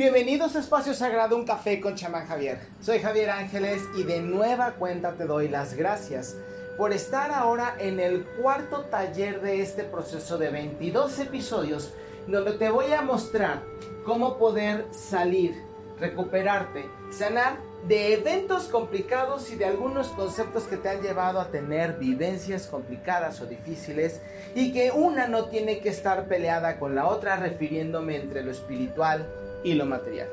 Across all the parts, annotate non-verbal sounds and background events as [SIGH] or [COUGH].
Bienvenidos a Espacio Sagrado, un café con chamán Javier. Soy Javier Ángeles y de nueva cuenta te doy las gracias por estar ahora en el cuarto taller de este proceso de 22 episodios donde te voy a mostrar cómo poder salir, recuperarte, sanar de eventos complicados y de algunos conceptos que te han llevado a tener vivencias complicadas o difíciles y que una no tiene que estar peleada con la otra refiriéndome entre lo espiritual y lo material.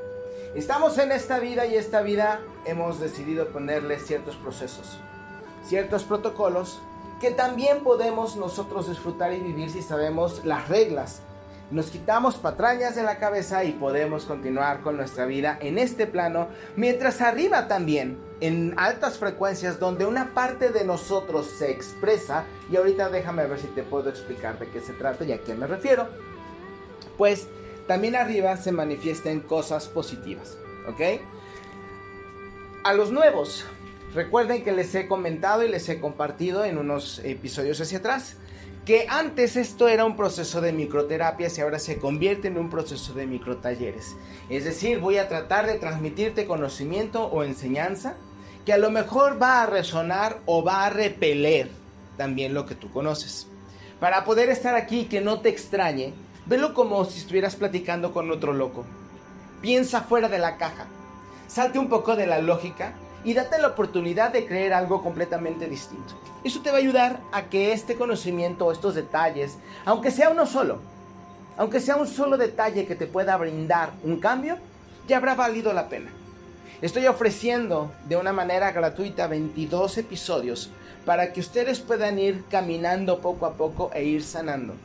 Estamos en esta vida y esta vida hemos decidido ponerle ciertos procesos, ciertos protocolos que también podemos nosotros disfrutar y vivir si sabemos las reglas. Nos quitamos patrañas de la cabeza y podemos continuar con nuestra vida en este plano, mientras arriba también, en altas frecuencias, donde una parte de nosotros se expresa, y ahorita déjame ver si te puedo explicar de qué se trata y a qué me refiero, pues también arriba se manifiesten cosas positivas, ¿ok? A los nuevos, recuerden que les he comentado y les he compartido en unos episodios hacia atrás que antes esto era un proceso de microterapia y ahora se convierte en un proceso de microtalleres. Es decir, voy a tratar de transmitirte conocimiento o enseñanza que a lo mejor va a resonar o va a repeler también lo que tú conoces. Para poder estar aquí que no te extrañe, Velo como si estuvieras platicando con otro loco. Piensa fuera de la caja. Salte un poco de la lógica y date la oportunidad de creer algo completamente distinto. Eso te va a ayudar a que este conocimiento estos detalles, aunque sea uno solo, aunque sea un solo detalle que te pueda brindar un cambio, ya habrá valido la pena. Estoy ofreciendo de una manera gratuita 22 episodios para que ustedes puedan ir caminando poco a poco e ir sanando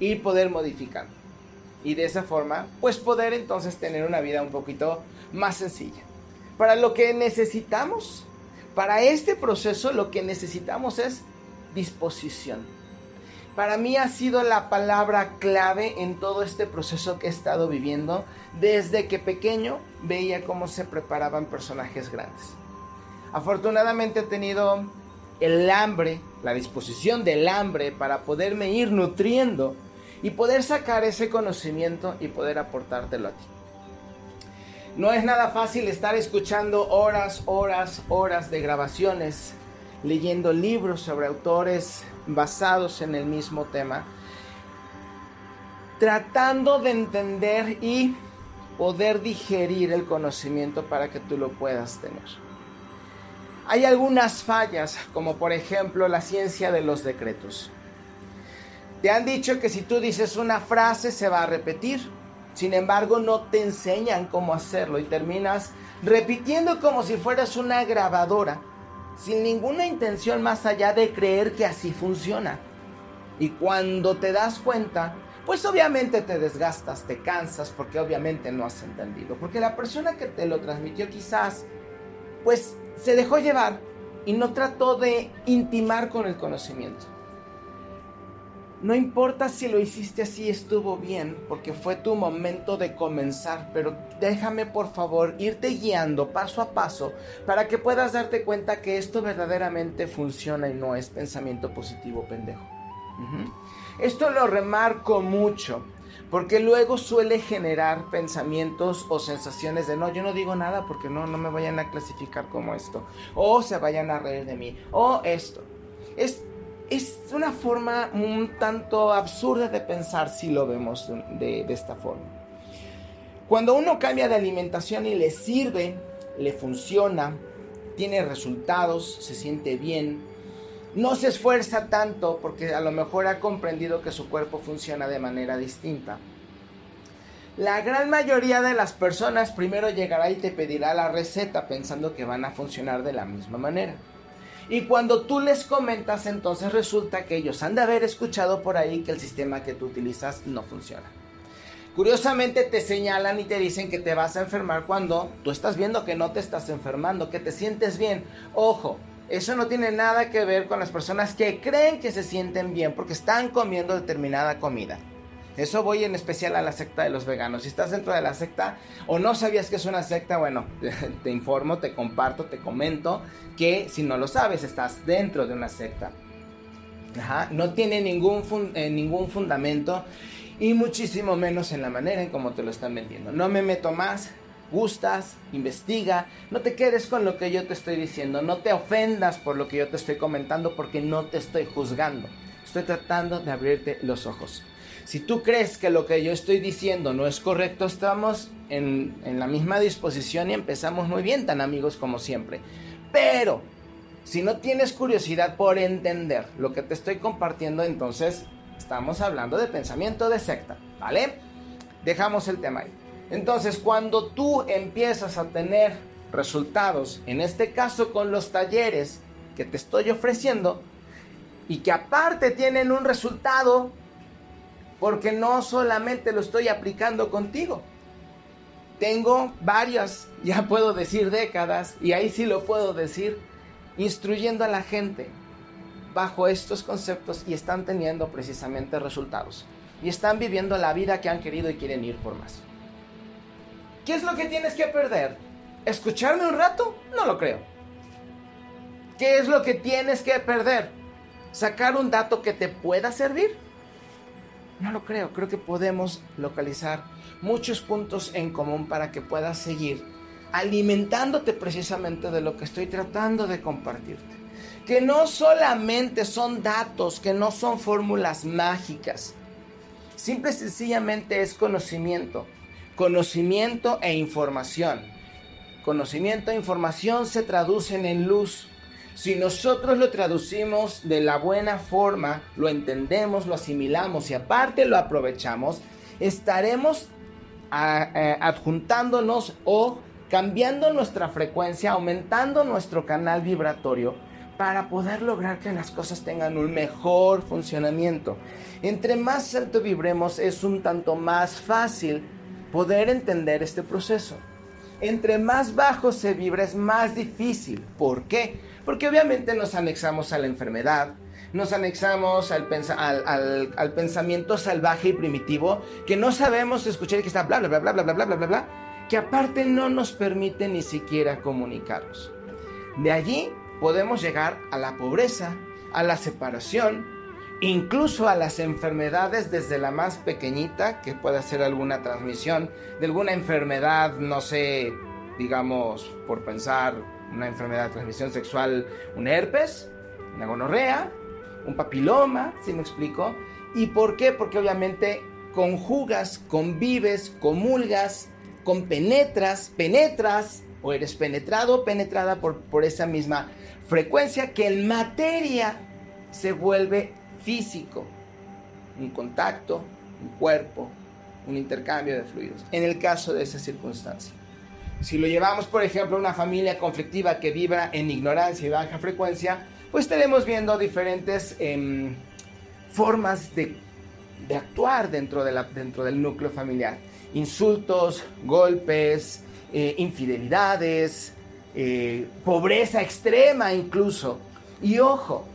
y poder modificar. Y de esa forma, pues poder entonces tener una vida un poquito más sencilla. Para lo que necesitamos, para este proceso lo que necesitamos es disposición. Para mí ha sido la palabra clave en todo este proceso que he estado viviendo desde que pequeño veía cómo se preparaban personajes grandes. Afortunadamente he tenido el hambre, la disposición del hambre para poderme ir nutriendo y poder sacar ese conocimiento y poder aportártelo a ti. No es nada fácil estar escuchando horas, horas, horas de grabaciones, leyendo libros sobre autores basados en el mismo tema, tratando de entender y poder digerir el conocimiento para que tú lo puedas tener. Hay algunas fallas, como por ejemplo la ciencia de los decretos. Te han dicho que si tú dices una frase se va a repetir. Sin embargo, no te enseñan cómo hacerlo y terminas repitiendo como si fueras una grabadora, sin ninguna intención más allá de creer que así funciona. Y cuando te das cuenta, pues obviamente te desgastas, te cansas, porque obviamente no has entendido. Porque la persona que te lo transmitió quizás, pues se dejó llevar y no trató de intimar con el conocimiento. No importa si lo hiciste así, estuvo bien, porque fue tu momento de comenzar, pero déjame por favor irte guiando paso a paso para que puedas darte cuenta que esto verdaderamente funciona y no es pensamiento positivo pendejo. Esto lo remarco mucho, porque luego suele generar pensamientos o sensaciones de no, yo no digo nada porque no, no me vayan a clasificar como esto, o se vayan a reír de mí, o esto. Es es una forma un tanto absurda de pensar si lo vemos de, esta forma. Cuando uno cambia de alimentación y le sirve, le funciona, tiene resultados, se siente bien, no se esfuerza tanto porque a lo mejor ha comprendido que su cuerpo funciona de manera distinta. La gran mayoría de las personas primero llegará y te pedirá la receta pensando que van a funcionar de la misma manera. Y cuando tú les comentas, entonces resulta que ellos han de haber escuchado por ahí que el sistema que tú utilizas no funciona. Curiosamente te señalan y te dicen que te vas a enfermar cuando tú estás viendo que no te estás enfermando, que te sientes bien. Ojo, eso no tiene nada que ver con las personas que creen que se sienten bien porque están comiendo determinada comida. Eso voy en especial a la secta de los veganos. Si estás dentro de la secta o no sabías que es una secta, bueno, [LAUGHS] te informo, te comparto, te comento que si no lo sabes, estás dentro de una secta. no tiene ningún, eh, ningún fundamento y muchísimo menos en la manera en cómo te lo están vendiendo. No me meto más, gustas, investiga, no te quedes con lo que yo te estoy diciendo, no te ofendas por lo que yo te estoy comentando porque no te estoy juzgando, estoy tratando de abrirte los ojos. Si tú crees que lo que yo estoy diciendo no es correcto, estamos en, en la misma disposición y empezamos muy bien, tan amigos como siempre. Pero si no tienes curiosidad por entender lo que te estoy compartiendo, entonces estamos hablando de pensamiento de secta, ¿vale? Dejamos el tema ahí. Entonces, cuando tú empiezas a tener resultados, en este caso con los talleres que te estoy ofreciendo, y que aparte tienen un resultado, porque no solamente lo estoy aplicando contigo, tengo varias, [LAUGHS] ya puedo decir décadas, y ahí sí lo puedo decir, instruyendo a la gente bajo estos conceptos y están teniendo precisamente resultados. Y están viviendo la vida que han querido y quieren ir por más. ¿Qué es lo que tienes que perder? ¿Escucharme un rato? No lo creo. ¿Qué es lo que tienes que perder? ¿Sacar un dato que te pueda servir? No lo creo. Creo que podemos localizar muchos puntos en común para que puedas seguir alimentándote precisamente de lo que estoy tratando de compartirte. Que no solamente son datos, que no son fórmulas mágicas. Simple y sencillamente es conocimiento. Conocimiento e información. Conocimiento e información se traducen en luz. Si nosotros lo traducimos de la buena forma, lo entendemos, lo asimilamos y aparte lo aprovechamos, estaremos eh, adjuntándonos o cambiando nuestra frecuencia, aumentando nuestro canal vibratorio para poder lograr que las cosas tengan un mejor funcionamiento. Entre más alto vibremos es un tanto más fácil poder entender este proceso. Entre más bajo se vibra es más difícil. ¿Por qué? Porque obviamente nos anexamos a la enfermedad, nos anexamos al, al, pensamiento salvaje y primitivo que no sabemos escuchar y que está bla bla bla bla bla bla bla bla bla que aparte no nos permite ni siquiera comunicarnos. De allí podemos llegar a la pobreza, a la separación, incluso a las enfermedades desde la más pequeñita, que puede ser alguna transmisión de alguna enfermedad, no sé, digamos, por pensar, una enfermedad de transmisión sexual, un herpes, una gonorrea, un papiloma, si me explico. ¿Y por qué? Porque obviamente conjugas, convives, comulgas, compenetras, penetras o eres penetrado o penetrada por, por esa misma frecuencia que en materia se vuelve físico. Un contacto, un cuerpo, un intercambio de fluidos. En el caso de esa circunstancia. Si lo llevamos, por ejemplo, a una familia conflictiva que vibra en ignorancia y baja frecuencia, pues estaremos viendo diferentes em, formas de, actuar dentro, de dentro del núcleo familiar insultos, golpes, eh, infidelidades, eh, pobreza extrema incluso. Y ojo,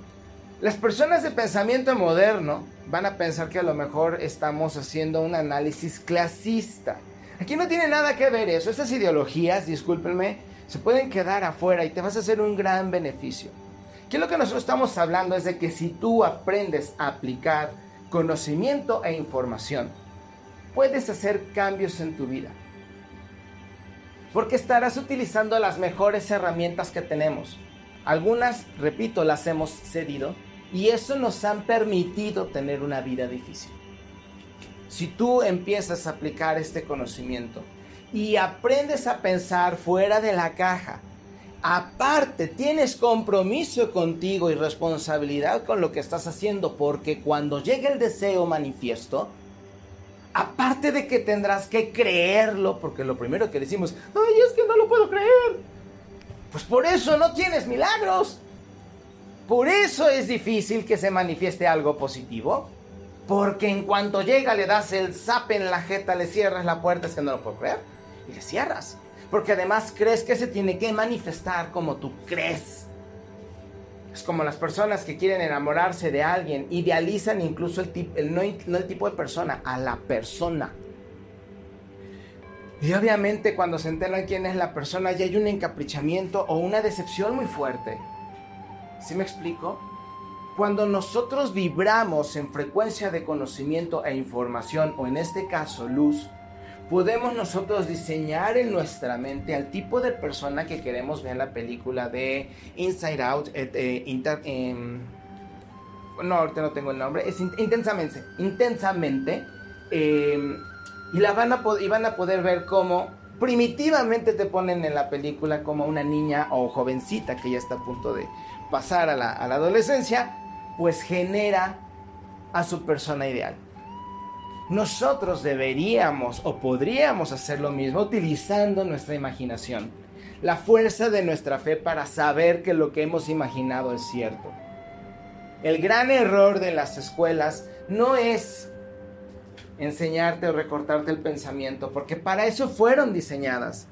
las personas de pensamiento moderno van a pensar que a lo mejor estamos haciendo un análisis clasista. Aquí no tiene nada que ver eso. Estas ideologías, discúlpenme, se pueden quedar afuera y te vas a hacer un gran beneficio. Aquí lo que nosotros estamos hablando es de que si tú aprendes a aplicar conocimiento e información, puedes hacer cambios en tu vida. Porque estarás utilizando las mejores herramientas que tenemos. Algunas, repito, las hemos cedido y eso nos han permitido tener una vida difícil. Si tú empiezas a aplicar este conocimiento y aprendes a pensar fuera de la caja, aparte tienes compromiso contigo y responsabilidad con lo que estás haciendo, porque cuando llegue el deseo manifiesto, Aparte de que tendrás que creerlo, porque lo primero que decimos, ay, es que no lo puedo creer. Pues por eso no tienes milagros. Por eso es difícil que se manifieste algo positivo. Porque en cuanto llega le das el zap en la jeta, le cierras la puerta, es que no lo puedo creer. Y le cierras. Porque además crees que se tiene que manifestar como tú crees. Es como las personas que quieren enamorarse de alguien, idealizan incluso el, no, el tipo de persona, a la persona. Y obviamente cuando se enteran quién es la persona ya hay un encaprichamiento o una decepción muy fuerte. ¿Sí me explico? Cuando nosotros vibramos en frecuencia de conocimiento e información, o en este caso luz, podemos nosotros diseñar en nuestra mente al tipo de persona que queremos ver en la película de Inside Out, eh, eh, em, no, ahorita no tengo el nombre, es intensamente, intensamente, em, y, la van a y van a poder ver cómo primitivamente te ponen en la película como una niña o jovencita que ya está a punto de pasar a la adolescencia, pues genera a su persona ideal. Nosotros deberíamos o podríamos hacer lo mismo utilizando nuestra imaginación, la fuerza de nuestra fe para saber que lo que hemos imaginado es cierto. El gran error de las escuelas no es enseñarte o recortarte el pensamiento, porque para eso fueron diseñadas.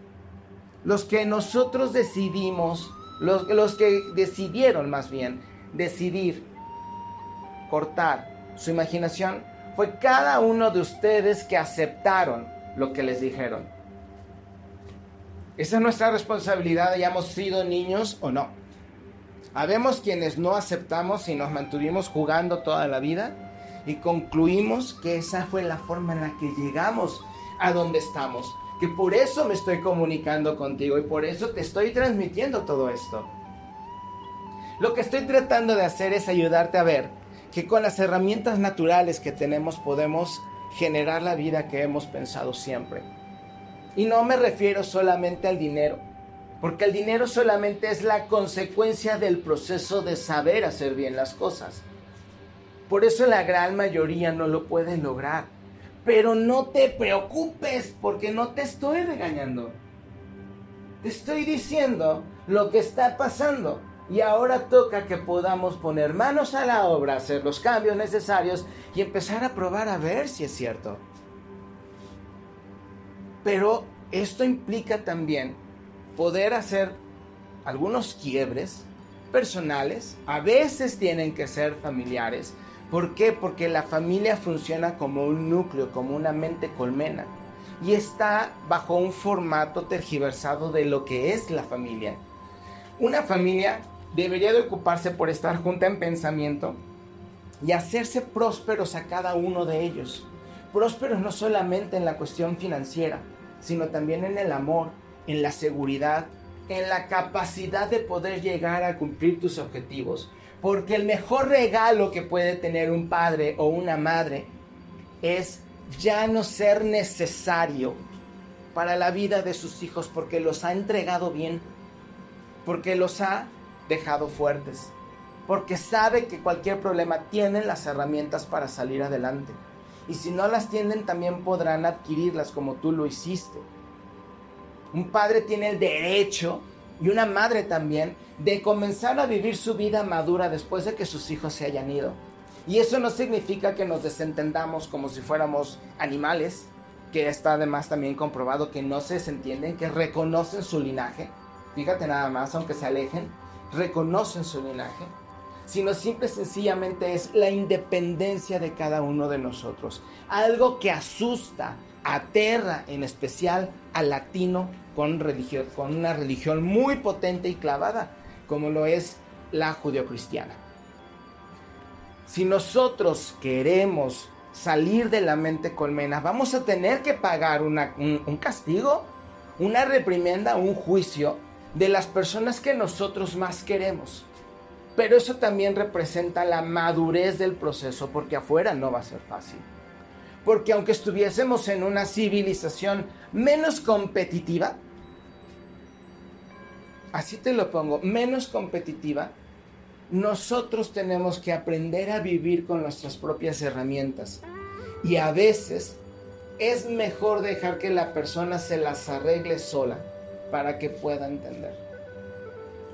Los que nosotros decidimos, los, los que decidieron más bien, decidir cortar su imaginación, fue cada uno de ustedes que aceptaron lo que les dijeron. Esa es nuestra responsabilidad, hayamos sido niños o no. Habemos quienes no aceptamos y nos mantuvimos jugando toda la vida y concluimos que esa fue la forma en la que llegamos a donde estamos. Que por eso me estoy comunicando contigo y por eso te estoy transmitiendo todo esto. Lo que estoy tratando de hacer es ayudarte a ver que con las herramientas naturales que tenemos podemos generar la vida que hemos pensado siempre. Y no me refiero solamente al dinero, porque el dinero solamente es la consecuencia del proceso de saber hacer bien las cosas. Por eso la gran mayoría no lo pueden lograr. Pero no te preocupes porque no te estoy regañando. Te estoy diciendo lo que está pasando. Y ahora toca que podamos poner manos a la obra, hacer los cambios necesarios y empezar a probar a ver si es cierto. Pero esto implica también poder hacer algunos quiebres personales, a veces tienen que ser familiares. ¿Por qué? Porque la familia funciona como un núcleo, como una mente colmena. Y está bajo un formato tergiversado de lo que es la familia. Una familia debería de ocuparse por estar junta en pensamiento y hacerse prósperos a cada uno de ellos. Prósperos no solamente en la cuestión financiera, sino también en el amor, en la seguridad, en la capacidad de poder llegar a cumplir tus objetivos. Porque el mejor regalo que puede tener un padre o una madre es ya no ser necesario para la vida de sus hijos porque los ha entregado bien, porque los ha dejado fuertes, porque sabe que cualquier problema tienen las herramientas para salir adelante. Y si no las tienen, también podrán adquirirlas como tú lo hiciste. Un padre tiene el derecho, y una madre también, de comenzar a vivir su vida madura después de que sus hijos se hayan ido. Y eso no significa que nos desentendamos como si fuéramos animales, que está además también comprobado que no se desentienden, que reconocen su linaje. Fíjate nada más, aunque se alejen, reconocen su linaje, sino simple y sencillamente es la independencia de cada uno de nosotros. Algo que asusta, aterra en especial al latino con, religión, con una religión muy potente y clavada, como lo es la judeocristiana. Si nosotros queremos salir de la mente colmena, vamos a tener que pagar un, un castigo, una reprimenda, un juicio de las personas que nosotros más queremos. Pero eso también representa la madurez del proceso porque afuera no va a ser fácil. Porque aunque estuviésemos en una civilización menos competitiva, así te lo pongo, menos competitiva, nosotros tenemos que aprender a vivir con nuestras propias herramientas. Y a veces es mejor dejar que la persona se las arregle sola para que pueda entender.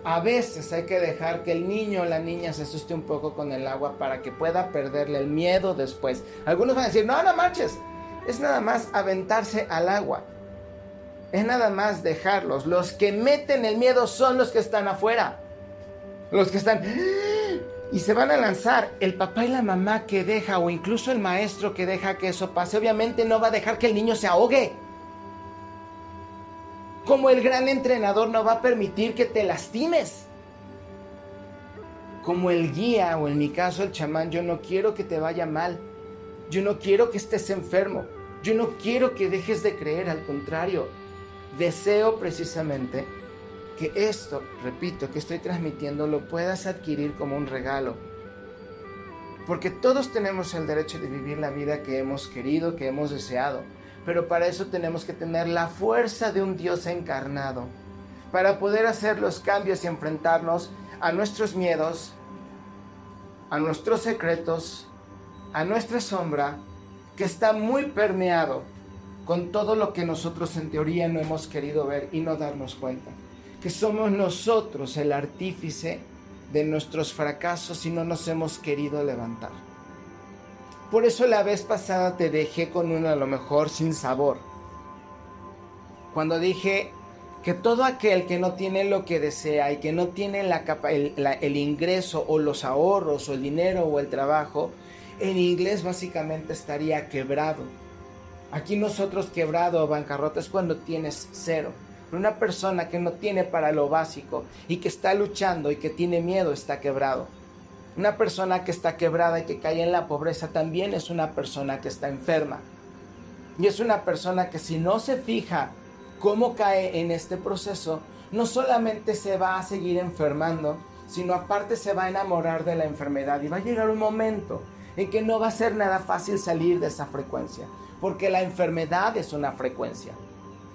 A veces hay que dejar que el niño o la niña se asuste un poco con el agua para que pueda perderle el miedo después. Algunos van a decir, no, no marches. Es nada más aventarse al agua. Es nada más dejarlos. Los que meten el miedo son los que están afuera. Los que están... Y se van a lanzar. El papá y la mamá que deja o incluso el maestro que deja que eso pase, obviamente no va a dejar que el niño se ahogue como el gran entrenador no va a permitir que te lastimes. como el guía o en mi caso el chamán, yo no quiero que te vaya mal. Yo no quiero que estés enfermo. Yo no quiero que dejes de creer, al contrario. Deseo precisamente que esto, repito, que estoy transmitiendo, lo puedas adquirir como un regalo. Porque todos tenemos el derecho de vivir la vida que hemos querido, que hemos deseado. Pero para eso tenemos que tener la fuerza de un Dios encarnado. Para poder hacer los cambios y enfrentarnos a nuestros miedos, a nuestros secretos, a nuestra sombra, que está muy permeado con todo lo que nosotros en teoría no hemos querido ver y no darnos cuenta. Que somos nosotros el artífice de nuestros fracasos y no nos hemos querido levantar. Por eso la vez pasada te dejé con uno a lo mejor sin sabor. Cuando dije que todo aquel que no tiene lo que desea y que no tiene la el, el ingreso o los ahorros o el dinero o el trabajo, en inglés básicamente estaría quebrado. Aquí nosotros quebrado o bancarrota es cuando tienes cero. Una persona que no tiene para lo básico y que está luchando y que tiene miedo está quebrado. Una persona que está quebrada y que cae en la pobreza también es una persona que está enferma. Y es una persona que si no se fija cómo cae en este proceso, no solamente se va a seguir enfermando, sino aparte se va a enamorar de la enfermedad y va a llegar un momento en que no va a ser nada fácil salir de esa frecuencia, porque la enfermedad es una frecuencia,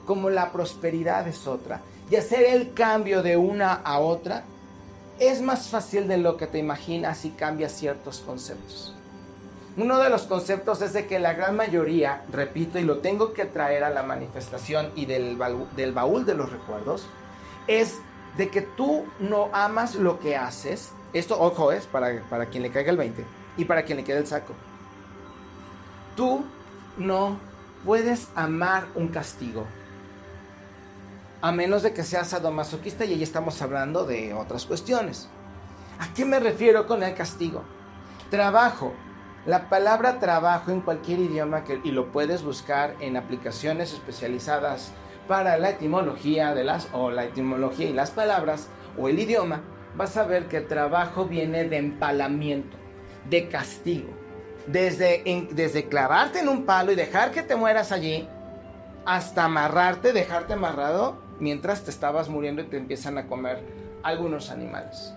como la prosperidad es otra. Y hacer el cambio de una a otra es más fácil de lo que te imaginas si cambias ciertos conceptos. Uno de los conceptos es de que la gran mayoría, repito, y lo tengo que traer a la manifestación y del, baúl de los recuerdos, es de que tú no amas lo que haces. Esto, ojo, es para, para quien le caiga el 20 y para quien le quede el saco. Tú no puedes amar un castigo. A menos de que seas sadomasoquista y ahí estamos hablando de otras cuestiones. ¿A qué me refiero con el castigo? Trabajo. La palabra trabajo en cualquier idioma y lo puedes buscar en aplicaciones especializadas para la etimología de las o la etimología y las palabras o el idioma, vas a ver que trabajo viene de empalamiento de castigo. Desde, desde clavarte en un palo y dejar que te mueras allí, hasta amarrarte, dejarte amarrado mientras te estabas muriendo y te empiezan a comer algunos animales.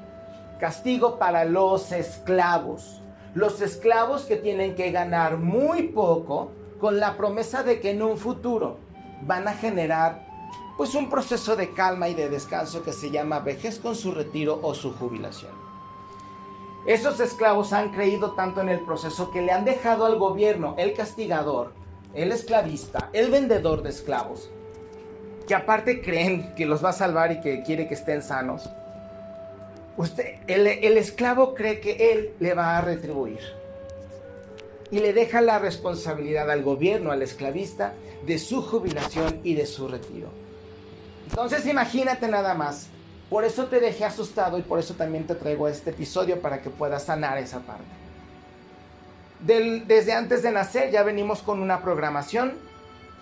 Castigo para los esclavos. Los esclavos que tienen que ganar muy poco con la promesa de que en un futuro van a generar pues un proceso de calma y de descanso que se llama vejez con su retiro o su jubilación. Esos esclavos han creído tanto en el proceso que le han dejado al gobierno, el castigador, el esclavista, el vendedor de esclavos, que aparte creen que los va a salvar y que quiere que estén sanos. Usted, el, esclavo cree que él le va a retribuir y le deja la responsabilidad al gobierno, al esclavista, de su jubilación y de su retiro. Entonces imagínate nada más, por eso te dejé asustado y por eso también te traigo este episodio para que puedas sanar esa parte. desde antes de nacer ya venimos con una programación.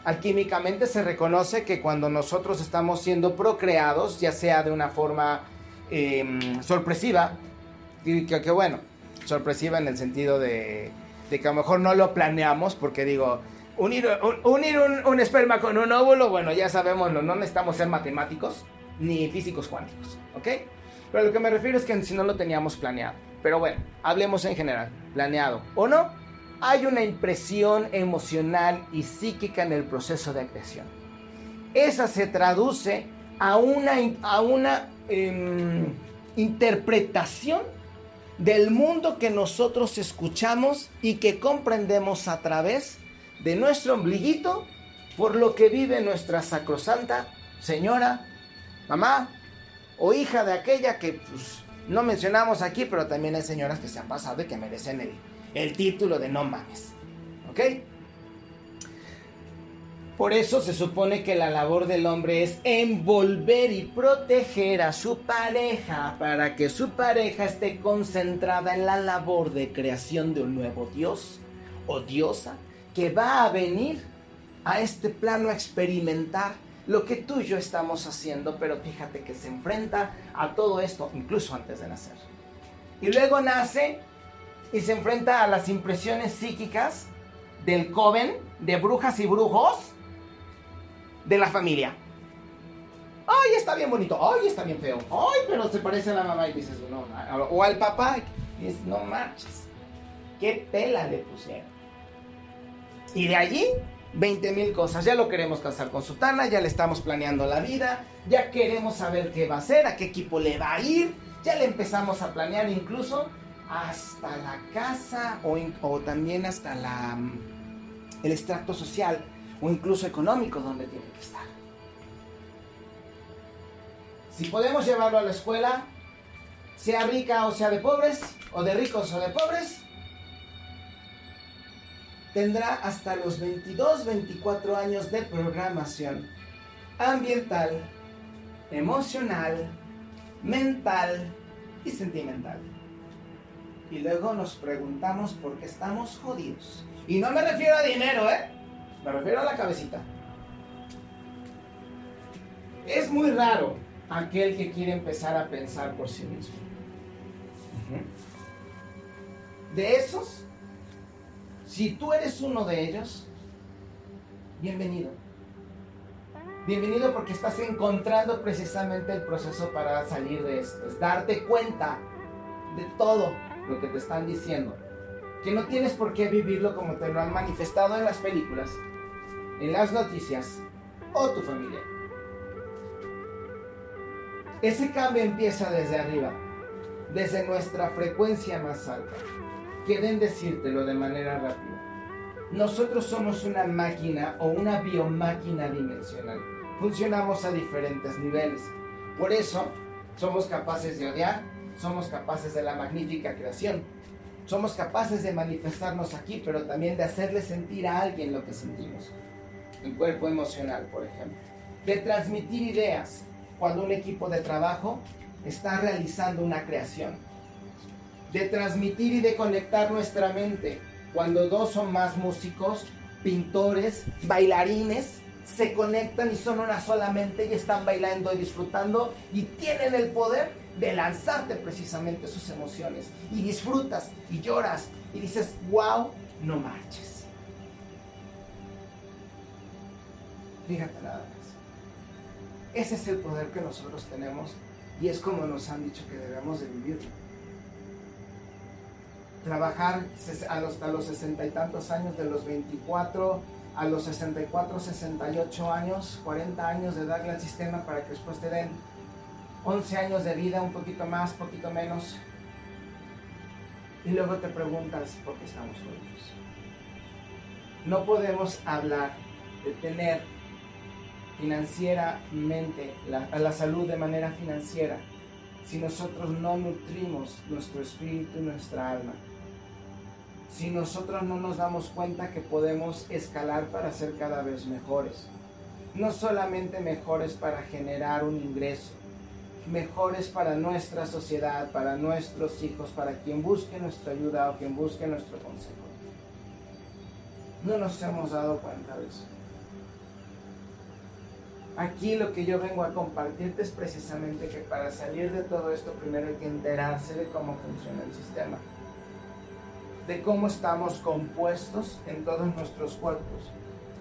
Alquímicamente se reconoce que cuando nosotros estamos siendo procreados, ya sea de una forma em, sorpresiva, que, que, bueno, sorpresiva en el sentido de, que a lo mejor no lo planeamos, porque digo, unir, un, un, esperma con un óvulo, bueno, ya sabemos, no necesitamos ser matemáticos ni físicos cuánticos, ¿ok? Pero lo que me refiero es que si no lo teníamos planeado. Pero bueno, hablemos en general, planeado o no, hay una impresión emocional y psíquica en el proceso de creación. Esa se traduce a una, a una em, interpretación del mundo que nosotros escuchamos y que comprendemos a través de nuestro ombliguito por lo que vive nuestra sacrosanta Señora mamá o hija de aquella que pues, no mencionamos aquí, pero también hay señoras que se han pasado y que merecen el, el título de no mames. ¿Ok? Por eso se supone que la labor del hombre es envolver y proteger a su pareja para que su pareja esté concentrada en la labor de creación de un nuevo Dios o diosa que va a venir a este plano a experimentar lo que tú y yo estamos haciendo, pero fíjate que se enfrenta a todo esto incluso antes de nacer. Y luego nace y se enfrenta a las impresiones psíquicas del coven de brujas y brujos de la familia. Ay, está bien bonito. Ay, está bien feo. Ay, pero se parece a la mamá y dices, no, o al papá. Y dices, no marches. Qué pela le pusieron. Y de allí, 20 mil cosas. Ya lo queremos casar con Sutana, ya le estamos planeando la vida, ya queremos saber qué va a hacer, a qué equipo le va a ir. Ya le empezamos a planear incluso hasta la casa o, también hasta la, mm, el extracto social o incluso económico donde tiene que estar. Si podemos llevarlo a la escuela, sea rica o sea de pobres, o de ricos o de pobres, tendrá hasta los 22, 24 años de programación ambiental, emocional, mental y sentimental. Y luego nos preguntamos por qué estamos jodidos. Y no me refiero a dinero, ¿eh? Me refiero a la cabecita. Es muy raro aquel que quiere empezar a pensar por sí mismo. De esos, si tú eres uno de ellos, bienvenido. Bienvenido porque estás encontrando precisamente el proceso para salir de esto. Es darte cuenta de todo lo que te están diciendo. Que no tienes por qué vivirlo como te lo han manifestado en las películas, en las noticias o tu familia. Ese cambio empieza desde arriba, desde nuestra frecuencia más alta. Quieren decírtelo de manera rápida. Nosotros somos una máquina o una biomáquina dimensional. Funcionamos a diferentes niveles. Por eso somos capaces de odiar, somos capaces de la magnífica creación. Somos capaces de manifestarnos aquí, pero también de hacerle sentir a alguien lo que sentimos. El cuerpo emocional, por ejemplo. De transmitir ideas, cuando un equipo de trabajo está realizando una creación. De transmitir y de conectar nuestra mente cuando dos o más músicos, pintores, bailarines se conectan y son una sola mente y están bailando y disfrutando y tienen el poder de lanzarte precisamente sus emociones y disfrutas y lloras y dices, wow, no marches. Fíjate nada más. Ese es el poder que nosotros tenemos y es como nos han dicho que debemos de vivirlo. Trabajar hasta los sesenta y tantos años, de los 24 a los 64, 68 años, 40 años de darle al sistema para que después te den 11 años de vida, un poquito más, poquito menos. Y luego te preguntas por qué estamos juntos. No podemos hablar de tener financieramente, a la salud de manera financiera, si nosotros no nutrimos nuestro espíritu y nuestra alma. Si nosotros no nos damos cuenta que podemos escalar para ser cada vez mejores. No solamente mejores para generar un ingreso, mejores para nuestra sociedad, para nuestros hijos, para quien busque nuestra ayuda o quien busque nuestro consejo. No nos hemos dado cuenta de eso. Aquí lo que yo vengo a compartirte es precisamente que para salir de todo esto primero hay que enterarse de cómo funciona el sistema, de cómo estamos compuestos en todos nuestros cuerpos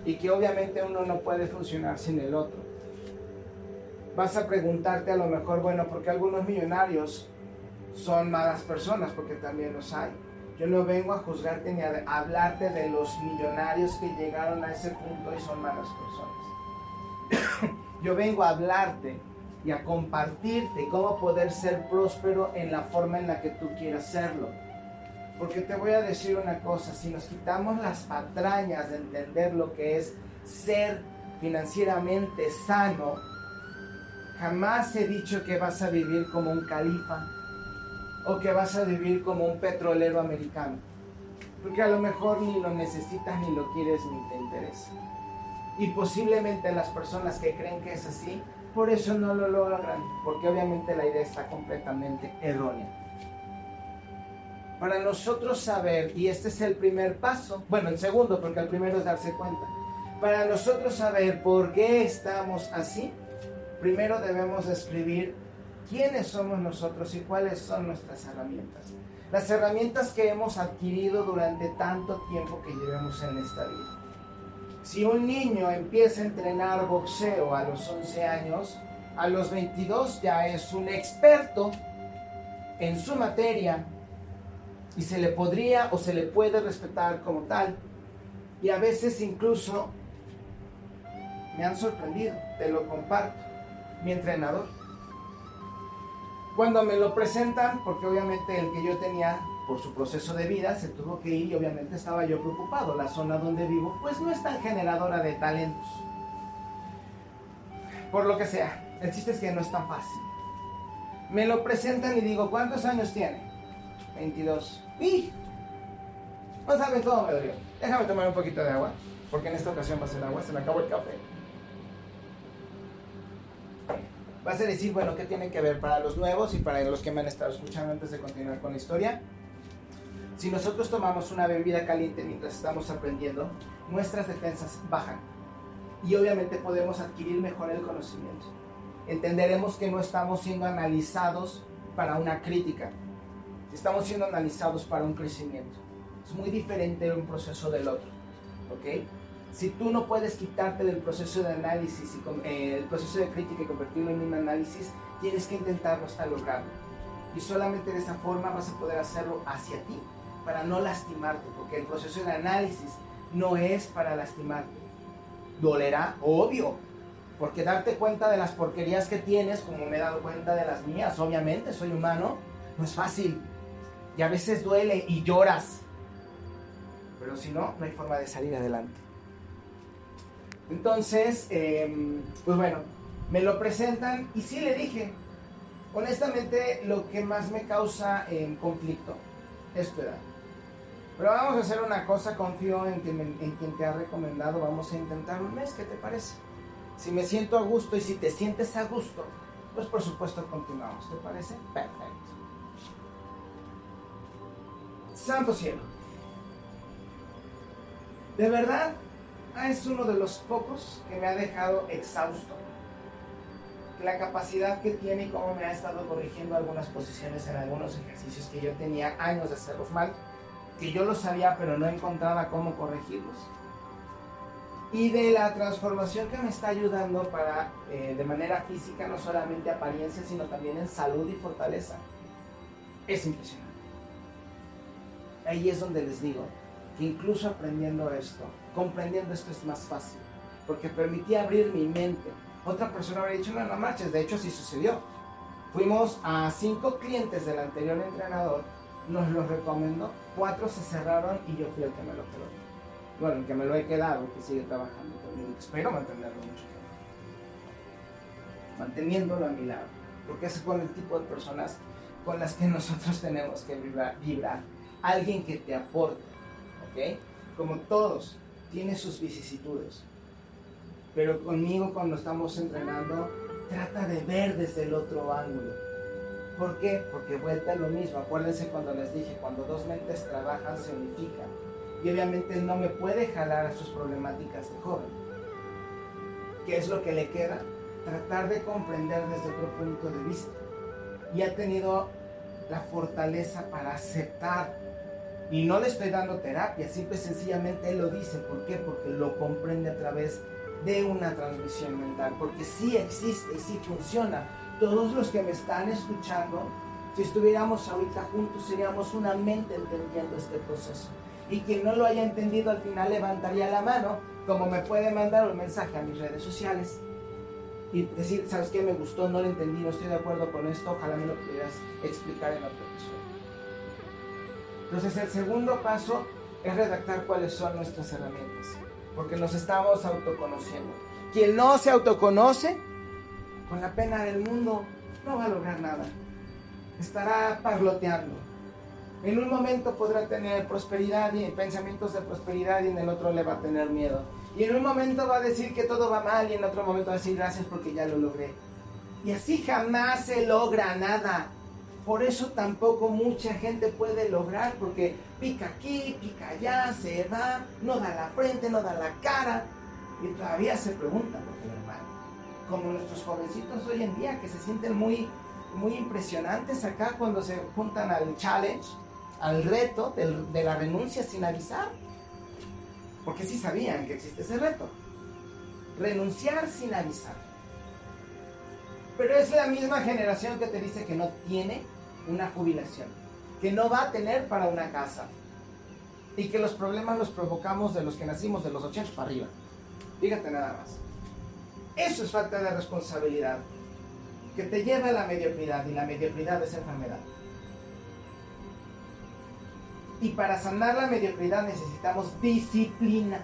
y que obviamente uno no puede funcionar sin el otro. Vas a preguntarte a lo mejor, bueno, porque algunos millonarios son malas personas, porque también los hay. Yo no vengo a juzgarte ni a hablarte de los millonarios que llegaron a ese punto y son malas personas. [COUGHS] Yo vengo a hablarte y a compartirte cómo poder ser próspero en la forma en la que tú quieras serlo. Porque te voy a decir una cosa, si nos quitamos las patrañas de entender lo que es ser financieramente sano, jamás he dicho que vas a vivir como un califa o que vas a vivir como un petrolero americano. Porque a lo mejor ni lo necesitas, ni lo quieres, ni te interesa. Y posiblemente las personas que creen que es así, por eso no lo logran, porque obviamente la idea está completamente errónea. Para nosotros saber, y este es el primer paso, bueno, el segundo, porque el primero es darse cuenta, para nosotros saber por qué estamos así, primero debemos escribir quiénes somos nosotros y cuáles son nuestras herramientas. Las herramientas que hemos adquirido durante tanto tiempo que llevamos en esta vida. Si un niño empieza a entrenar boxeo a los 11 años, a los 22 ya es un experto en su materia y se le podría o se le puede respetar como tal. Y a veces incluso me han sorprendido, te lo comparto, mi entrenador. Cuando me lo presentan, porque obviamente el que yo tenía por su proceso de vida se tuvo que ir y obviamente estaba yo preocupado. La zona donde vivo pues no es tan generadora de talentos. Por lo que sea, el chiste es que no es tan fácil. Me lo presentan y digo, ¿cuántos años tiene? 22. ¡Y! No saben cómo me dolió. Déjame tomar un poquito de agua, porque en esta ocasión va a ser agua, se me acabó el café. Vas a decir, bueno, ¿qué tiene que ver para los nuevos y para los que me han estado escuchando antes de continuar con la historia? Si nosotros tomamos una bebida caliente mientras estamos aprendiendo, nuestras defensas bajan y obviamente podemos adquirir mejor el conocimiento. Entenderemos que no estamos siendo analizados para una crítica, estamos siendo analizados para un crecimiento. Es muy diferente un proceso del otro, ¿ok? Si tú no puedes quitarte del proceso de análisis y eh, el proceso de crítica y convertirlo en un análisis, tienes que intentarlo hasta lograrlo. Y solamente de esa forma vas a poder hacerlo hacia ti, para no lastimarte, porque el proceso de análisis no es para lastimarte. Dolerá, obvio, porque darte cuenta de las porquerías que tienes, como me he dado cuenta de las mías, obviamente, soy humano, no es fácil. Y a veces duele y lloras. Pero si no, no hay forma de salir adelante. Entonces, em, pues bueno, me lo presentan y sí le dije, honestamente lo que más me causa en conflicto es tu edad. Pero vamos a hacer una cosa, confío en, en quien te ha recomendado, vamos a intentar un mes, ¿qué te parece? Si me siento a gusto y si te sientes a gusto, pues por supuesto continuamos, ¿te parece? Perfecto. Santo cielo. De verdad, es uno de los pocos que me ha dejado exhausto. La capacidad que tiene y cómo me ha estado corrigiendo algunas posiciones en algunos ejercicios que yo tenía años de hacerlos mal, que yo lo sabía pero no encontraba cómo corregirlos. Y de la transformación que me está ayudando para, eh, de manera física, no solamente apariencia, sino también en salud y fortaleza. Es impresionante ahí es donde les digo que incluso aprendiendo esto, comprendiendo esto es más fácil, porque permití abrir mi mente. Otra persona habría dicho, no, no marches, de hecho sí sucedió. Fuimos a cinco clientes del anterior entrenador, nos los recomendó, cuatro se cerraron y yo fui el que me lo quedó. Bueno, el que me lo he quedado, que sigue trabajando conmigo. Espero mantenerlo mucho tiempo. Manteniéndolo a mi lado. Porque ese es con el tipo de personas con las que nosotros tenemos que vibrar alguien que te aporte, ¿ok? Como todos, tiene sus vicisitudes. Pero conmigo cuando estamos entrenando, trata de ver desde el otro ángulo. ¿Por qué? Porque vuelta a lo mismo. Acuérdense cuando les dije, cuando dos mentes trabajan, se unifican. Y obviamente no me puede jalar a sus problemáticas de joven. ¿Qué es lo que le queda? Tratar de comprender desde otro punto de vista. Y ha tenido la fortaleza para aceptar y no le estoy dando terapia, simple y sencillamente él lo dice. ¿Por qué? Porque lo comprende a través de una transmisión mental. Porque sí existe y sí funciona. Todos los que me están escuchando, si estuviéramos ahorita juntos, seríamos una mente entendiendo este proceso. Y quien no lo haya entendido al final levantaría la mano, como me puede mandar un mensaje a mis redes sociales y decir, ¿sabes qué? Me gustó, no lo entendí, no estoy de acuerdo con esto, ojalá me lo pudieras explicar en otro episodio. Entonces el segundo paso es redactar cuáles son nuestras herramientas, porque nos estamos autoconociendo. Quien no se autoconoce, con la pena del mundo, no va a lograr nada. Estará parloteando. En un momento podrá tener prosperidad y pensamientos de prosperidad y en el otro le va a tener miedo. Y en un momento va a decir que todo va mal y en otro momento va a decir gracias porque ya lo logré. Y así jamás se logra nada. Por eso tampoco mucha gente puede lograr, porque pica aquí, pica allá, se va, no da la frente, no da la cara, y todavía se pregunta por qué hermano. Como nuestros jovencitos hoy en día que se sienten muy muy impresionantes acá cuando se juntan al challenge, al reto de la renuncia sin avisar. Porque sí sabían que existe ese reto. Renunciar sin avisar. Pero es la misma generación que te dice que no tiene una jubilación, que no va a tener para una casa. Y que los problemas los provocamos de los que nacimos de los 80 para arriba. Fíjate nada más. Eso es falta de responsabilidad que te lleva a la mediocridad y la mediocridad es enfermedad. Y para sanar la mediocridad necesitamos disciplina.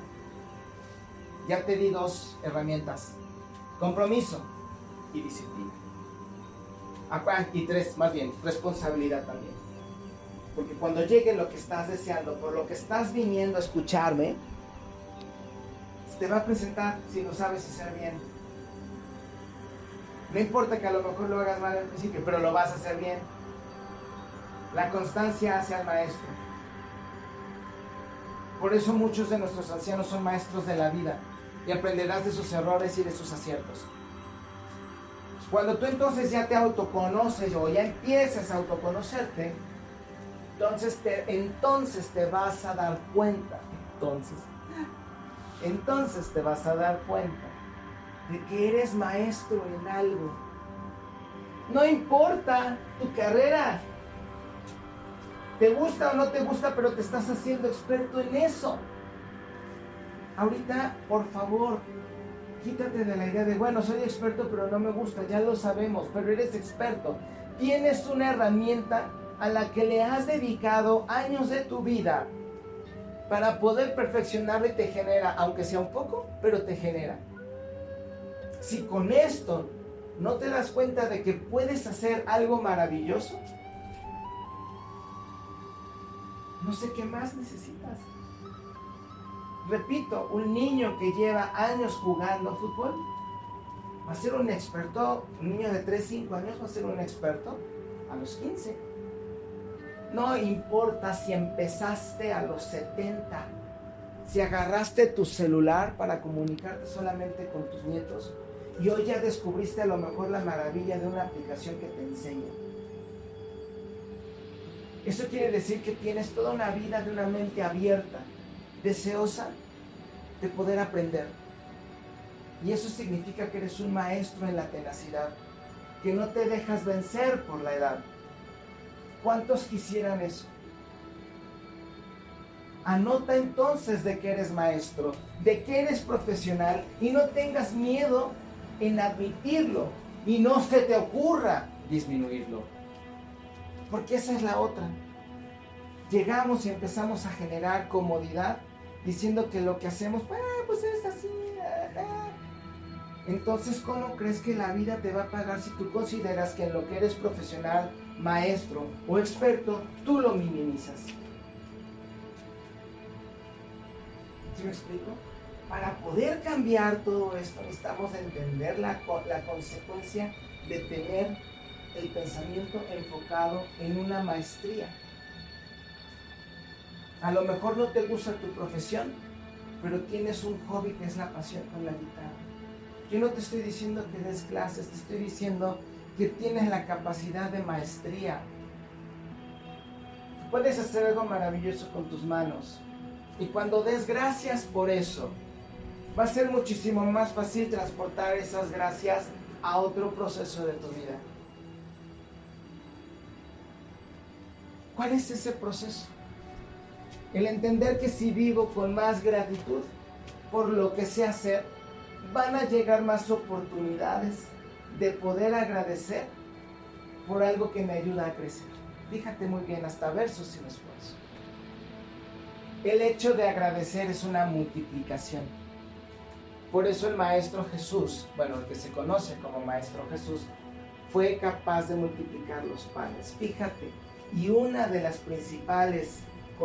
Ya te di dos herramientas. Compromiso y disciplina. Y tres, más bien, responsabilidad también. Porque cuando llegue lo que estás deseando, por lo que estás viniendo a escucharme, te va a presentar si lo sabes hacer bien no importa que a lo mejor lo hagas mal al principio, pero lo vas a hacer bien. La constancia hace al maestro. Por eso muchos de nuestros ancianos son maestros de la vida y aprenderás de sus errores y de sus aciertos. Cuando tú entonces ya te autoconoces o ya empiezas a autoconocerte, entonces te, entonces te vas a dar cuenta, entonces, entonces te vas a dar cuenta de que eres maestro en algo. No importa tu carrera. Te gusta o no te gusta, pero te estás haciendo experto en eso. Ahorita, por favor, quítate de la idea de, bueno, soy experto, pero no me gusta, ya lo sabemos, pero eres experto. Tienes una herramienta a la que le has dedicado años de tu vida para poder perfeccionarla y te genera, aunque sea un poco, pero te genera. Si con esto no te das cuenta de que puedes hacer algo maravilloso, no sé qué más necesitas. Repito, un niño que lleva años jugando fútbol va a ser un experto, un niño de 3, 5 años va a ser un experto a los 15. No importa si empezaste a los 70, si agarraste tu celular para comunicarte solamente con tus nietos, y hoy ya descubriste a lo mejor la maravilla de una aplicación que te enseña. Eso quiere decir que tienes toda una vida de una mente abierta, deseosa de poder aprender. Y eso significa que eres un maestro en la tenacidad, que no te dejas vencer por la edad. ¿Cuántos quisieran eso? Anota entonces de que eres maestro, de que eres profesional y no tengas miedo en admitirlo y no se te ocurra disminuirlo. Porque esa es la otra. Llegamos y empezamos a generar comodidad diciendo que lo que hacemos, ah, pues es así. Entonces, ¿cómo crees que la vida te va a pagar si tú consideras que en lo que eres profesional, maestro o experto, tú lo minimizas? ¿Sí me explico? Para poder cambiar todo esto necesitamos entender la, la consecuencia de tener el pensamiento enfocado en una maestría. A lo mejor no te gusta tu profesión, pero tienes un hobby que es la pasión con la guitarra. Yo no te estoy diciendo que des clases, te estoy diciendo que tienes la capacidad de maestría. Puedes hacer algo maravilloso con tus manos. Y cuando des gracias por eso, va a ser muchísimo más fácil transportar esas gracias a otro proceso de tu vida. ¿Cuál es ese proceso? El entender que si vivo con más gratitud por lo que sé hacer, van a llegar más oportunidades de poder agradecer por algo que me ayuda a crecer. Fíjate muy bien, hasta versos sin esfuerzo. El hecho de agradecer es una multiplicación. Por eso el Maestro Jesús, bueno, el que se conoce como Maestro Jesús, fue capaz de multiplicar los panes. Fíjate, y una de las principales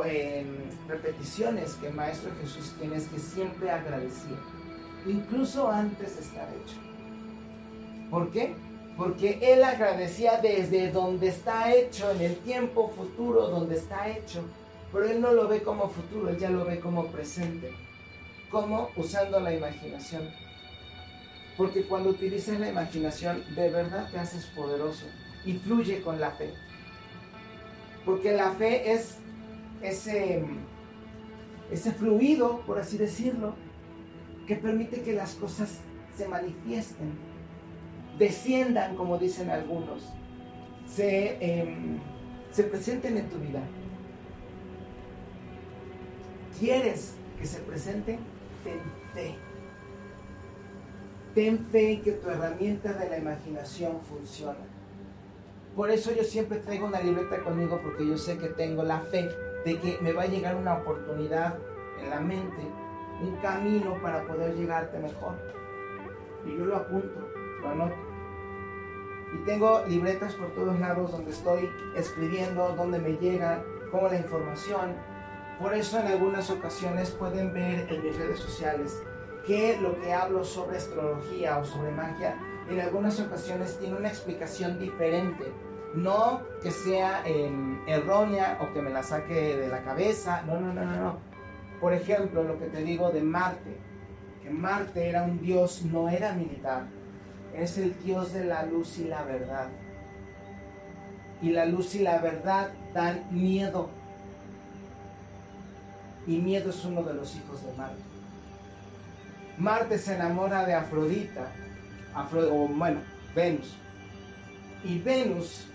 em, repeticiones que Maestro Jesús tiene es que siempre agradecía, incluso antes de estar hecho. ¿Por qué? Porque Él agradecía desde donde está hecho, en el tiempo futuro donde está hecho, pero Él no lo ve como futuro, Él ya lo ve como presente. ¿Cómo? Usando la imaginación. Porque cuando utilizas la imaginación, de verdad te haces poderoso. y fluye con la fe. Porque la fe es ese, ese fluido, por así decirlo, que permite que las cosas se manifiesten, desciendan, como dicen algunos, se, em, se presenten en tu vida. ¿Quieres que se presenten? Ten fe. Ten fe en que tu herramienta de la imaginación funciona. Por eso yo siempre traigo una libreta conmigo porque yo sé que tengo la fe de que me va a llegar una oportunidad en la mente, un camino para poder llegarte mejor. Y yo lo apunto, lo anoto. Y tengo libretas por todos lados donde estoy escribiendo, donde me llega, pongo la información. Por eso en algunas ocasiones pueden ver en mis redes sociales que lo que hablo sobre astrología o sobre magia en algunas ocasiones tiene una explicación diferente. No que sea em, errónea o que me la saque de la cabeza. No, no, no, no, no. Por ejemplo, lo que te digo de Marte. Que Marte era un dios, no era militar. Es el dios de la luz y la verdad. Y la luz y la verdad dan miedo. Y miedo es uno de los hijos de Marte. Marte se enamora de Afrodita o bueno, Venus. Y Venus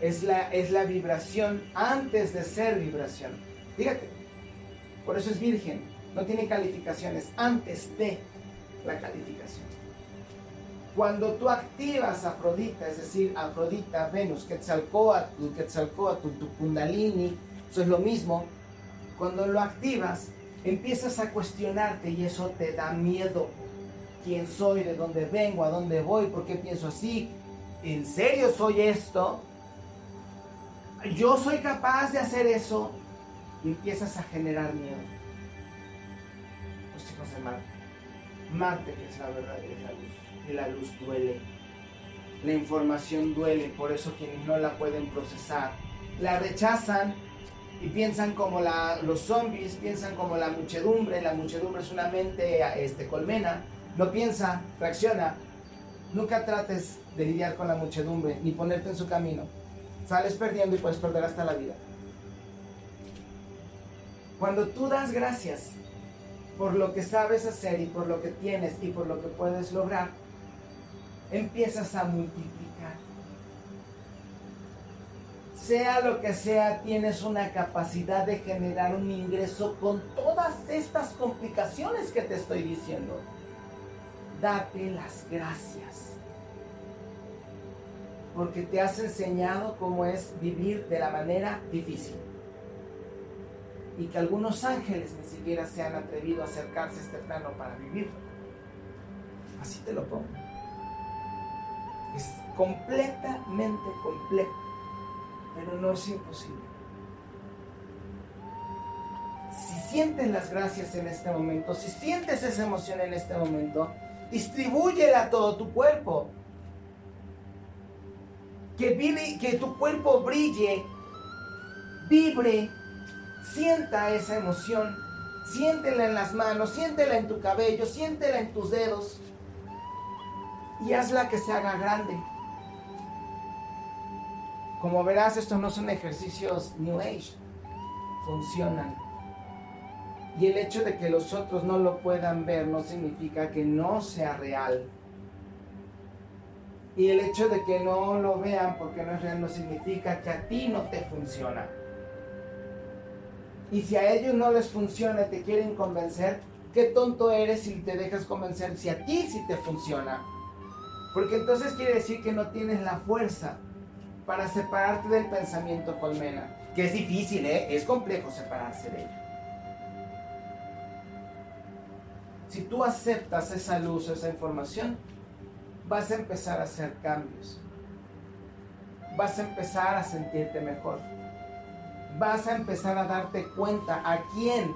es la, es la vibración antes de ser vibración. Fíjate, por eso es virgen, no tiene calificaciones antes de la calificación. Cuando tú activas Afrodita, es decir, Afrodita, Venus, Quetzalcoatl, Quetzalcoatl, tu Kundalini, eso es lo mismo. Cuando lo activas, empiezas a cuestionarte y eso te da miedo quién soy, de dónde vengo, a dónde voy, por qué pienso así. ¿En serio soy esto? ¿Yo soy capaz de hacer eso? Y empiezas a generar miedo. Los chicos de Marte. Marte que es la verdad y la luz. Y la luz duele. La información duele, por eso quienes no la pueden procesar la rechazan y piensan como los zombies, piensan como la muchedumbre. La muchedumbre es una mente este, colmena no piensa, reacciona. Nunca trates de lidiar con la muchedumbre ni ponerte en su camino. Sales perdiendo y puedes perder hasta la vida. Cuando tú das gracias por lo que sabes hacer y por lo que tienes y por lo que puedes lograr, empiezas a multiplicar. Sea lo que sea, tienes una capacidad de generar un ingreso con todas estas complicaciones que te estoy diciendo date las gracias. Porque te has enseñado cómo es vivir de la manera difícil. Y que algunos ángeles ni siquiera se han atrevido a acercarse a este plano para vivir. Así te lo pongo. Es completamente complejo. Pero no es imposible. Si sientes las gracias en este momento, si sientes esa emoción en este momento, distribúyela a todo tu cuerpo. Que, que tu cuerpo brille, vibre, sienta esa emoción, siéntela en las manos, siéntela en tu cabello, siéntela en tus dedos y hazla que se haga grande. Como verás, estos no son ejercicios New Age, funcionan. Y el hecho de que los otros no lo puedan ver no significa que no sea real. Y el hecho de que no lo vean porque no es real no significa que a ti no te funciona. Y si a ellos no les funciona y te quieren convencer, qué tonto eres si te dejas convencer si a ti sí te funciona. Porque entonces quiere decir que no tienes la fuerza para separarte del pensamiento colmena. Que es difícil, ¿eh? Es complejo separarse de ello. Si tú aceptas esa luz, esa información, vas a empezar a hacer cambios. Vas a empezar a sentirte mejor. Vas a empezar a darte cuenta a quién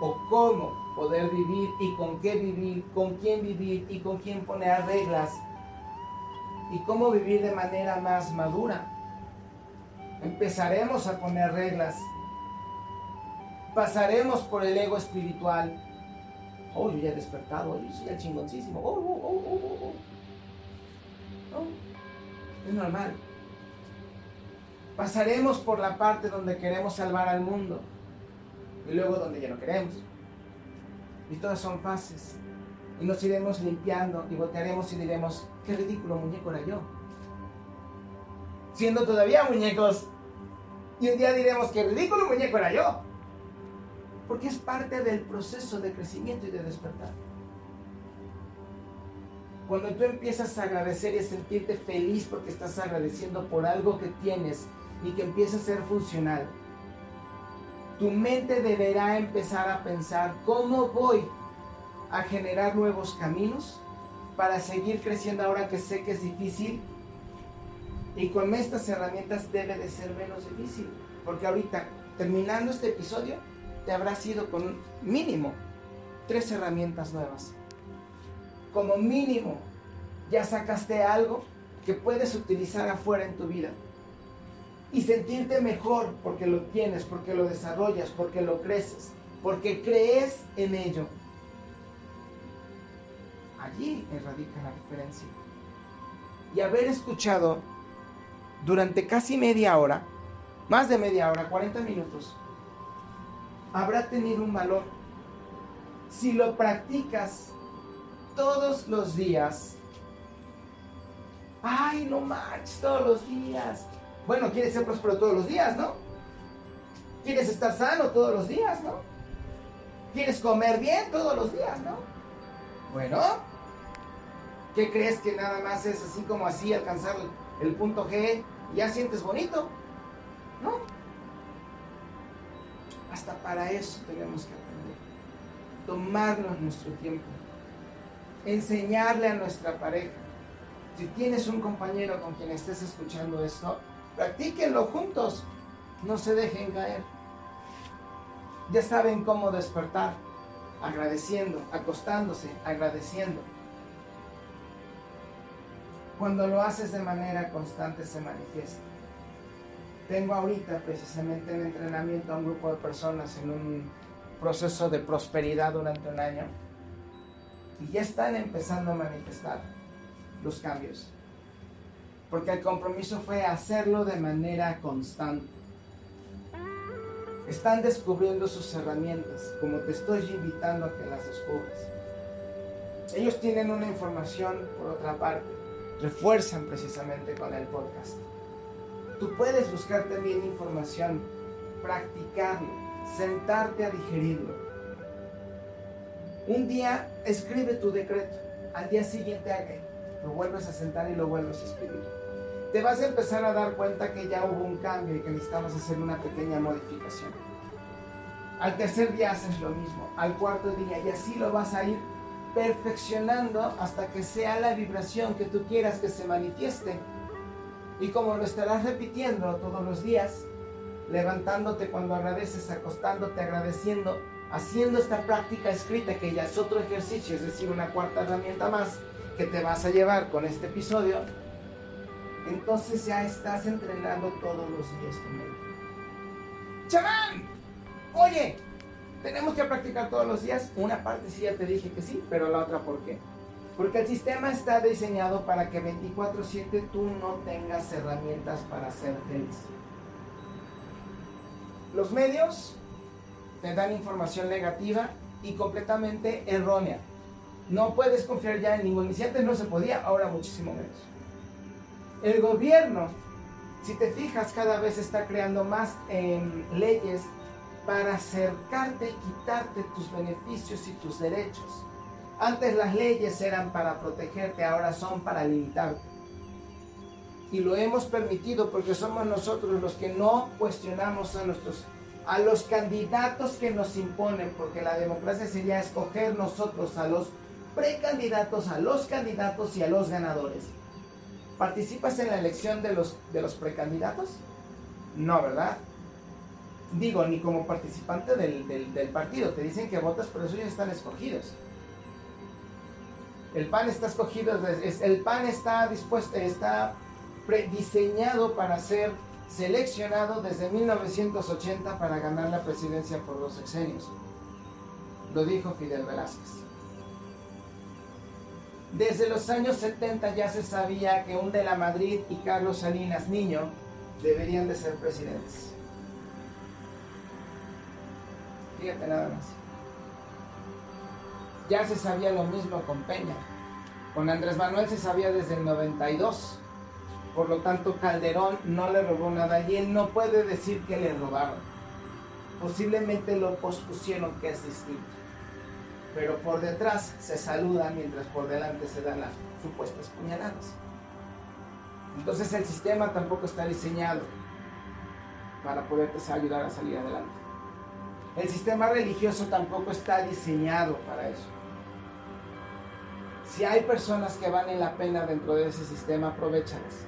o cómo poder vivir y con qué vivir, con quién vivir y con quién poner reglas y cómo vivir de manera más madura. Empezaremos a poner reglas. Pasaremos por el ego espiritual Oh, yo ya he despertado, yo soy el chingoncísimo. Oh, oh, oh, oh, oh. oh. Es normal. Pasaremos por la parte donde queremos salvar al mundo y luego donde ya no queremos. Y todas son fases. Y nos iremos limpiando y voltearemos y diremos, qué ridículo muñeco era yo. Siendo todavía muñecos. Y un día diremos, qué ridículo muñeco era yo. Porque es parte del proceso de crecimiento y de despertar. Cuando tú empiezas a agradecer y a sentirte feliz porque estás agradeciendo por algo que tienes y que empieza a ser funcional, tu mente deberá empezar a pensar cómo voy a generar nuevos caminos para seguir creciendo ahora que sé que es difícil. Y con estas herramientas debe de ser menos difícil. Porque ahorita, terminando este episodio, te habrás ido con mínimo tres herramientas nuevas. Como mínimo, ya sacaste algo que puedes utilizar afuera en tu vida y sentirte mejor porque lo tienes, porque lo desarrollas, porque lo creces, porque crees en ello. Allí radica la diferencia. Y haber escuchado durante casi media hora, más de media hora, 40 minutos, habrá tenido un valor. Si lo practicas todos los días, ay, no marches todos los días, bueno, quieres ser próspero todos los días, ¿no? Quieres estar sano todos los días, ¿no? Quieres comer bien todos los días, ¿no? Bueno, ¿qué crees que nada más es así como así alcanzar el punto G y ya sientes bonito? ¿No? Hasta para eso tenemos que aprender. Tomarnos nuestro tiempo. Enseñarle a nuestra pareja. Si tienes un compañero con quien estés escuchando esto, Practíquenlo juntos. No se dejen caer. Ya saben cómo despertar. Agradeciendo, acostándose, agradeciendo. Cuando lo haces de manera constante se manifiesta. Tengo ahorita precisamente en entrenamiento a un grupo de personas en un proceso de prosperidad durante un año y ya están empezando a manifestar los cambios porque el compromiso fue hacerlo de manera constante. Están descubriendo sus herramientas, como te estoy invitando a que las descubras. Ellos tienen una información, por otra parte, refuerzan precisamente con el podcast. Tú puedes buscar también información, practicarlo, sentarte a digerirlo. Un día escribe tu decreto, al día siguiente lo vuelves a sentar y lo vuelves a escribir te vas a empezar a dar cuenta que ya hubo un cambio y que necesitamos hacer una pequeña modificación. Al tercer día haces lo mismo, al cuarto día y así lo vas a ir perfeccionando hasta que sea la vibración que tú quieras que se manifieste. Y como lo estarás repitiendo todos los días, levantándote cuando agradeces, acostándote agradeciendo, haciendo esta práctica escrita que ya es otro ejercicio, es decir, una cuarta herramienta más que te vas a llevar con este episodio, entonces ya estás entrenando todos los días tu mente. ¡Chamán! Oye, ¿tenemos que practicar todos los días? Una parte sí ya te dije que sí, pero la otra ¿por qué? Porque el sistema está diseñado para que 24/7 tú no tengas herramientas para ser feliz. Los medios te dan información negativa y completamente errónea. No puedes confiar ya en ningún. Si antes no se podía, ahora muchísimo menos. El gobierno, si te fijas, cada vez está creando más em, leyes para acercarte y quitarte tus beneficios y tus derechos. Antes las leyes eran para protegerte, ahora son para limitarte. Y lo hemos permitido porque somos nosotros los que no cuestionamos a nuestros a los candidatos que nos imponen, porque la democracia sería escoger nosotros a los precandidatos, a los candidatos y a los ganadores. ¿Participas en la elección de los, de los precandidatos? No, ¿verdad? Digo, ni como participante del, partido. Te dicen que votas, pero ellos están escogidos. El PAN está escogido, el PAN está dispuesto, está diseñado para ser seleccionado desde 1980 para ganar la presidencia por dos sexenios. Lo dijo Fidel Velázquez. Desde los años 70 ya se sabía que un de la Madrid y Carlos Salinas Niño deberían de ser presidentes. Fíjate nada más. Ya se sabía lo mismo con Peña. Con Andrés Manuel se sabía desde el 92. Por lo tanto, Calderón no le robó nada y él no puede decir que le robaron. Posiblemente lo pospusieron, que es distinto. Pero por detrás se saludan mientras por delante se dan las supuestas puñaladas. Entonces el sistema tampoco está diseñado para poderte ayudar a salir adelante. El sistema religioso tampoco está diseñado para eso. Si hay personas que valen la pena dentro de ese sistema, aprovechalas.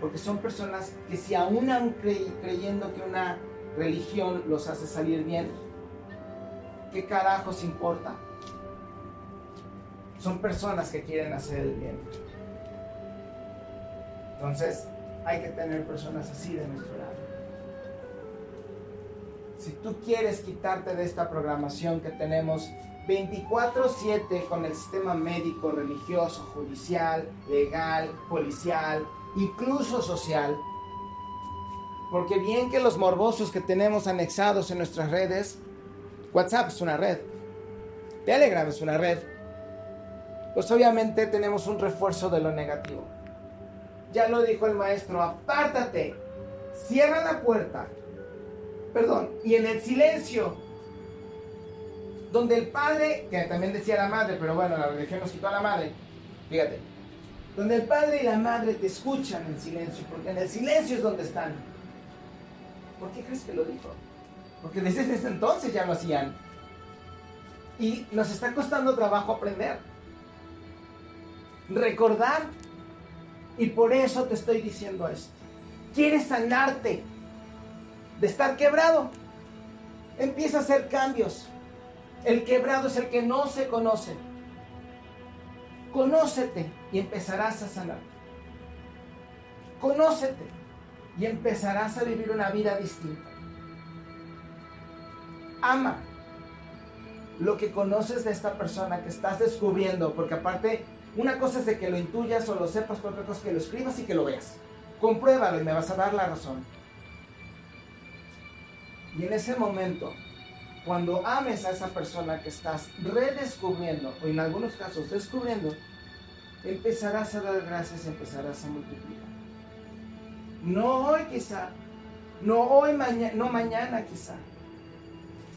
Porque son personas que si aún han creyendo que una religión los hace salir bien, ¿qué carajos importa? Son personas que quieren hacer el bien. Entonces, hay que tener personas así de nuestro lado. Si tú quieres quitarte de esta programación que tenemos 24/7 con el sistema médico, religioso, judicial, legal, policial, incluso social. Porque bien que los morbosos que tenemos anexados en nuestras redes, WhatsApp es una red, Telegram es una red, pues obviamente tenemos un refuerzo de lo negativo. Ya lo dijo el maestro, apártate, cierra la puerta, perdón, y en el silencio, donde el padre, que también decía la madre, pero bueno, la religión nos quitó a la madre, fíjate, donde el padre y la madre te escuchan en silencio, porque en el silencio es donde están. ¿Por qué crees que lo dijo? Porque desde ese entonces ya lo hacían. Y nos está costando trabajo aprender. Recordar. Y por eso te estoy diciendo esto. ¿Quieres sanarte de estar quebrado? Empieza a hacer cambios. El quebrado es el que no se conoce. Conócete y empezarás a sanar. Conócete y empezarás a vivir una vida distinta. Ama lo que conoces de esta persona que estás descubriendo, porque aparte, una cosa es de que lo intuyas o lo sepas, otra cosa es que lo escribas y que lo veas. Compruébalo y me vas a dar la razón. Y en ese momento, cuando ames a esa persona que estás redescubriendo, o en algunos casos descubriendo, empezarás a dar gracias empezarás a multiplicar. No hoy quizá, no hoy, mañana, no mañana quizá,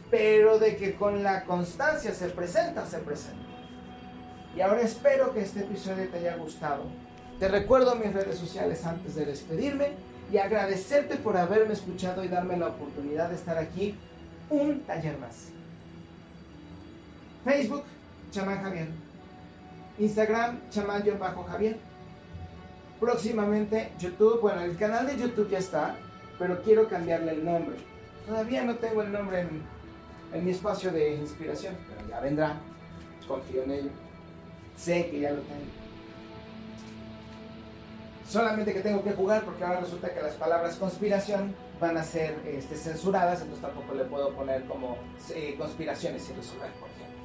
pero de que con la constancia se presenta, se presenta. Y ahora espero que este episodio te haya gustado. Te recuerdo mis redes sociales antes de despedirme y agradecerte por haberme escuchado y darme la oportunidad de estar aquí un taller más. Facebook, Chamán Javier. Instagram, Bajo javier Próximamente YouTube, bueno, el canal de YouTube ya está, pero quiero cambiarle el nombre. Todavía no tengo el nombre en mi espacio de inspiración, pero ya vendrá. Confío en ello. Sé que ya lo tengo. Solamente que tengo que jugar porque ahora resulta que las palabras conspiración van a ser este, censuradas, entonces tampoco le puedo poner como eh, conspiraciones y resolver, por ejemplo.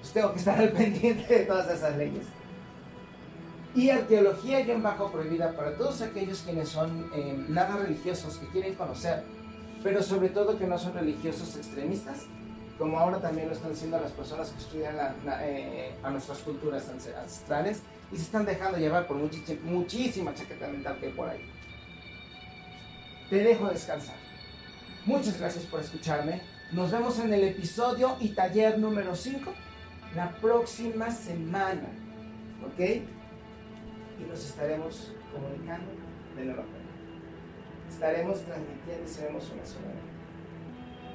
Pues tengo que estar al [LAUGHS] pendiente de todas esas leyes. Y arqueología en bajo prohibida para todos aquellos quienes son eh, nada religiosos, que quieren conocer, pero sobre todo que no son religiosos extremistas, como ahora también lo están haciendo las personas que estudian eh, a nuestras culturas ancestrales y se están dejando llevar por muchísima chaqueta mental que hay por ahí. Te dejo descansar. Muchas gracias por escucharme. Nos vemos en el episodio y taller número 5 la próxima semana. ¿Ok? Y nos estaremos comunicando de nueva cuenta. Estaremos transmitiendo y seremos una sola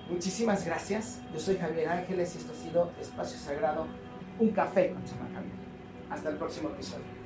Muchísimas gracias. Yo soy Javier Ángeles y esto ha sido Espacio Sagrado, un café con Chama Javier. Hasta el próximo episodio.